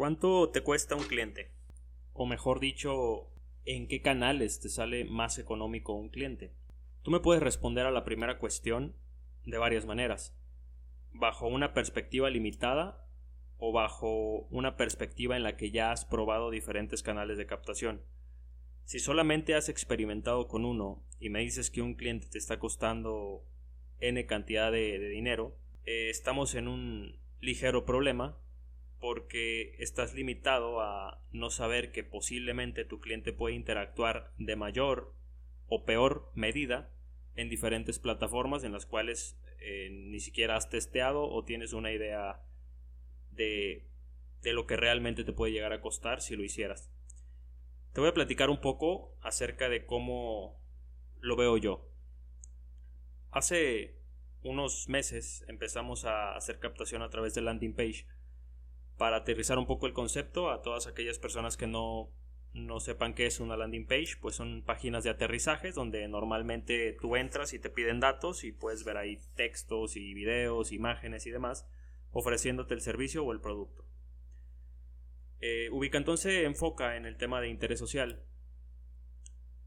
¿Cuánto te cuesta un cliente? O mejor dicho, ¿en qué canales te sale más económico un cliente? Tú me puedes responder a la primera cuestión de varias maneras. Bajo una perspectiva limitada o bajo una perspectiva en la que ya has probado diferentes canales de captación. Si solamente has experimentado con uno y me dices que un cliente te está costando n cantidad de, dinero, eh, estamos en un ligero problema porque estás limitado a no saber que posiblemente tu cliente puede interactuar de mayor o peor medida en diferentes plataformas en las cuales eh, ni siquiera has testeado o tienes una idea de, de lo que realmente te puede llegar a costar si lo hicieras. Te voy a platicar un poco acerca de cómo lo veo yo. Hace unos meses empezamos a hacer captación a través de landing page para aterrizar un poco el concepto a todas aquellas personas que no, no sepan qué es una landing page, pues son páginas de aterrizajes donde normalmente tú entras y te piden datos y puedes ver ahí textos y videos, imágenes y demás, ofreciéndote el servicio o el producto. Eh, se enfoca en el tema de interés social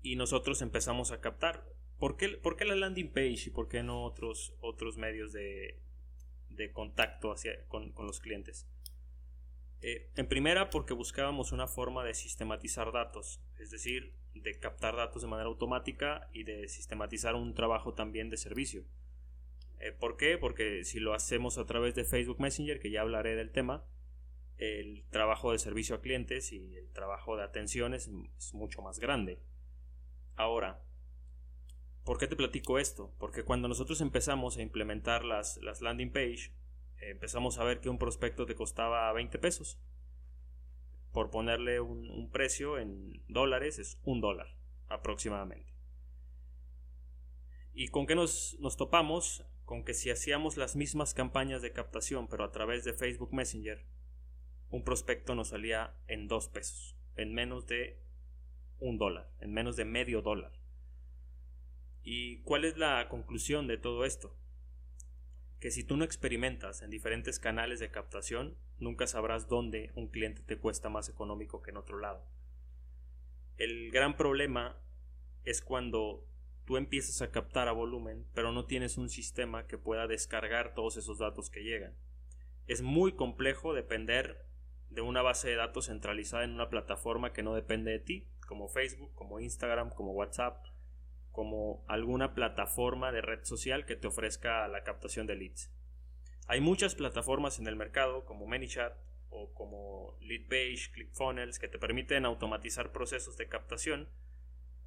y nosotros empezamos a captar. ¿Por qué, por qué la landing page y por qué no otros, otros medios de, de contacto hacia, con, con los clientes? Eh, en primera, porque buscábamos una forma de sistematizar datos, es decir, de captar datos de manera automática y de sistematizar un trabajo también de servicio. Eh, ¿Por qué? Porque si lo hacemos a través de Facebook Messenger, que ya hablaré del tema, el trabajo de servicio a clientes y el trabajo de atención es, mucho más grande. Ahora, ¿por qué te platico esto? Porque cuando nosotros empezamos a implementar las, las landing page, empezamos a ver que un prospecto te costaba 20 pesos. Por ponerle un, precio en dólares es un dólar aproximadamente. ¿Y con qué nos, nos topamos? Con que si hacíamos las mismas campañas de captación pero a través de Facebook Messenger, un prospecto nos salía en 2 pesos, en menos de un dólar, en menos de medio dólar. ¿Y cuál es la conclusión de todo esto? Que si tú no experimentas en diferentes canales de captación, nunca sabrás dónde un cliente te cuesta más económico que en otro lado. El gran problema es cuando tú empiezas a captar a volumen, pero no tienes un sistema que pueda descargar todos esos datos que llegan. Es muy complejo depender de una base de datos centralizada en una plataforma que no depende de ti, como Facebook, como Instagram, como WhatsApp, como alguna plataforma de red social que te ofrezca la captación de leads. Hay muchas plataformas en el mercado como ManyChat o como Leadpage, ClickFunnels que te permiten automatizar procesos de captación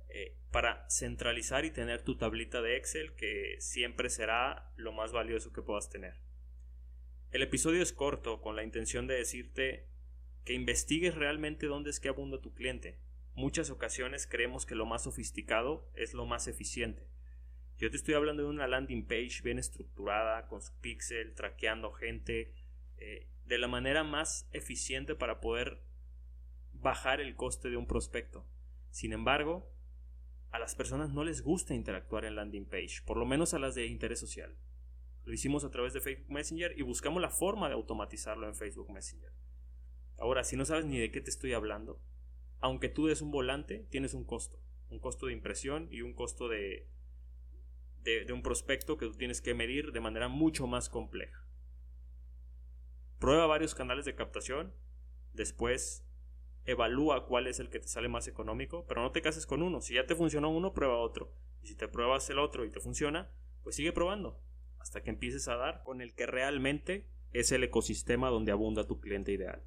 eh, para centralizar y tener tu tablita de Excel que siempre será lo más valioso que puedas tener. El episodio es corto con la intención de decirte que investigues realmente dónde es que abunda tu cliente, muchas ocasiones creemos que lo más sofisticado es lo más eficiente. Yo te estoy hablando de una landing page bien estructurada, con su pixel, traqueando gente, eh, de la manera más eficiente para poder bajar el coste de un prospecto. Sin embargo, a las personas no les gusta interactuar en landing page, por lo menos a las de interés social. Lo hicimos a través de Facebook Messenger y buscamos la forma de automatizarlo en Facebook Messenger. Ahora, si no sabes ni de qué te estoy hablando, aunque tú des un volante, tienes un costo. Un costo de impresión y un costo de, de, un prospecto que tú tienes que medir de manera mucho más compleja. Prueba varios canales de captación, después evalúa cuál es el que te sale más económico, pero no te cases con uno. Si ya te funcionó uno, prueba otro. Y si te pruebas el otro y te funciona, pues sigue probando hasta que empieces a dar con el que realmente es el ecosistema donde abunda tu cliente ideal.